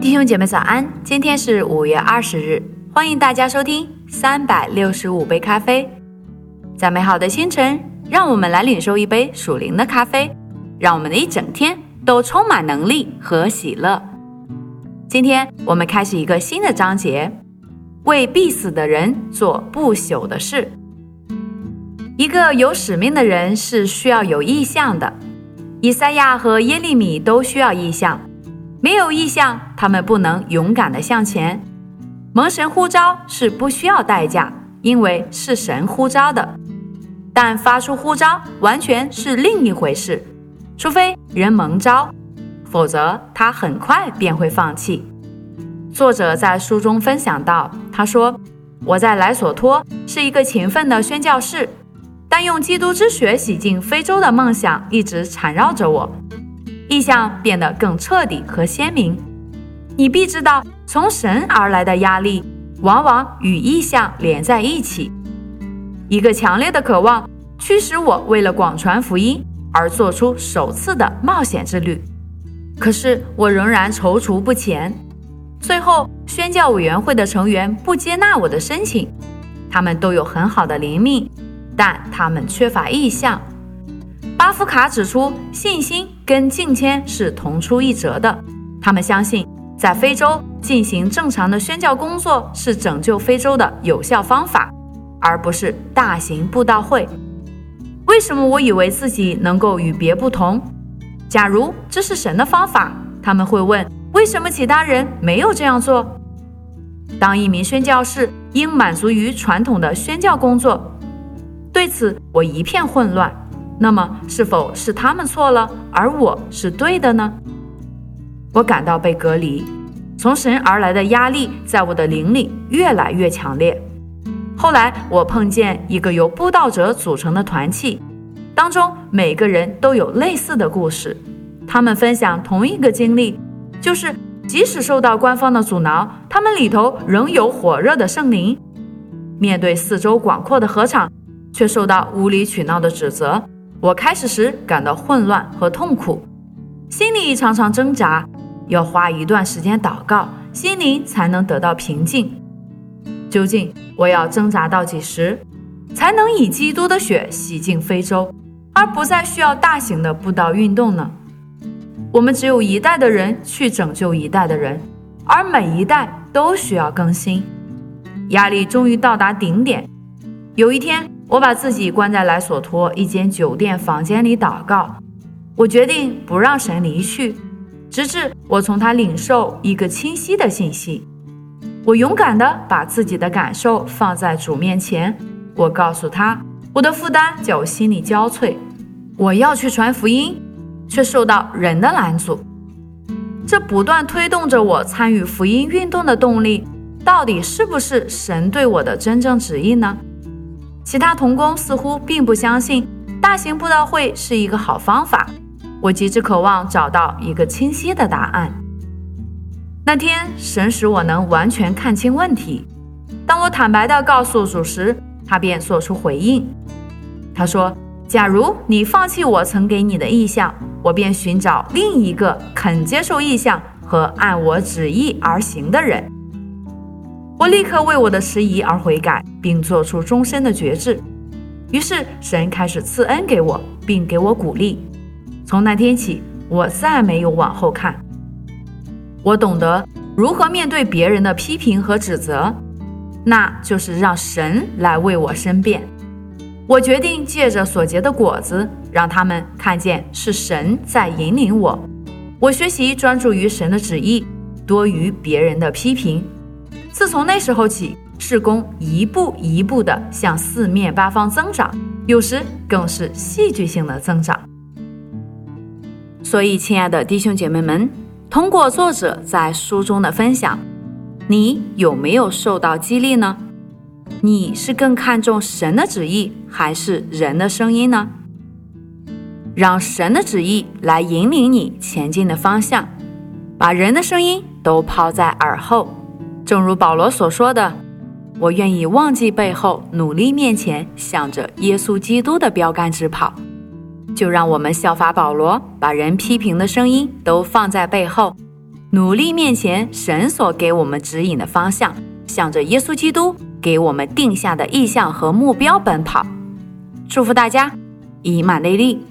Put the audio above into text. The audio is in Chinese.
弟兄姐妹早安，今天是五月二十日，欢迎大家收听三百六十五杯咖啡。在美好的清晨，让我们来领受一杯属灵的咖啡，让我们的一整天都充满能力和喜乐。今天我们开始一个新的章节，为必死的人做不朽的事。一个有使命的人是需要有意向的。以赛亚和耶利米都需要意向，没有意向，他们不能勇敢地向前。蒙神呼召是不需要代价，因为是神呼召的。但发出呼召完全是另一回事，除非人蒙召，否则他很快便会放弃。作者在书中分享到，他说：“我在莱索托是一个勤奋的宣教士。”但用基督之血洗净非洲的梦想一直缠绕着我，意象变得更彻底和鲜明。你必知道，从神而来的压力往往与意象连在一起。一个强烈的渴望驱使我为了广传福音而做出首次的冒险之旅，可是我仍然踌躇不前。最后，宣教委员会的成员不接纳我的申请，他们都有很好的灵命。但他们缺乏意向。巴夫卡指出，信心跟敬谦是同出一辙的。他们相信，在非洲进行正常的宣教工作是拯救非洲的有效方法，而不是大型布道会。为什么我以为自己能够与别不同？假如这是神的方法，他们会问：为什么其他人没有这样做？当一名宣教士应满足于传统的宣教工作。对此我一片混乱。那么是否是他们错了，而我是对的呢？我感到被隔离，从神而来的压力在我的灵里越来越强烈。后来我碰见一个由布道者组成的团契，当中每个人都有类似的故事，他们分享同一个经历，就是即使受到官方的阻挠，他们里头仍有火热的圣灵。面对四周广阔的河场。却受到无理取闹的指责，我开始时感到混乱和痛苦，心里常常挣扎，要花一段时间祷告，心灵才能得到平静。究竟我要挣扎到几时，才能以基督的血洗净非洲，而不再需要大型的布道运动呢？我们只有一代的人去拯救一代的人，而每一代都需要更新。压力终于到达顶点，有一天。我把自己关在莱索托一间酒店房间里祷告。我决定不让神离去，直至我从他领受一个清晰的信息。我勇敢地把自己的感受放在主面前。我告诉他，我的负担叫我心力交瘁。我要去传福音，却受到人的拦阻。这不断推动着我参与福音运动的动力，到底是不是神对我的真正旨意呢？其他童工似乎并不相信大型布道会是一个好方法。我极之渴望找到一个清晰的答案。那天，神使我能完全看清问题。当我坦白地告诉主时，他便做出回应。他说：“假如你放弃我曾给你的意向，我便寻找另一个肯接受意向和按我旨意而行的人。”我立刻为我的迟疑而悔改，并做出终身的决志。于是神开始赐恩给我，并给我鼓励。从那天起，我再没有往后看。我懂得如何面对别人的批评和指责，那就是让神来为我申辩。我决定借着所结的果子，让他们看见是神在引领我。我学习专注于神的旨意，多于别人的批评。自从那时候起，事工一步一步地向四面八方增长，有时更是戏剧性的增长。所以，亲爱的弟兄姐妹们，通过作者在书中的分享，你有没有受到激励呢？你是更看重神的旨意，还是人的声音呢？让神的旨意来引领你前进的方向，把人的声音都抛在耳后。正如保罗所说的：“我愿意忘记背后，努力面前，向着耶稣基督的标杆直跑。”就让我们效法保罗，把人批评的声音都放在背后，努力面前神所给我们指引的方向，向着耶稣基督给我们定下的意向和目标奔跑。祝福大家，以马内利。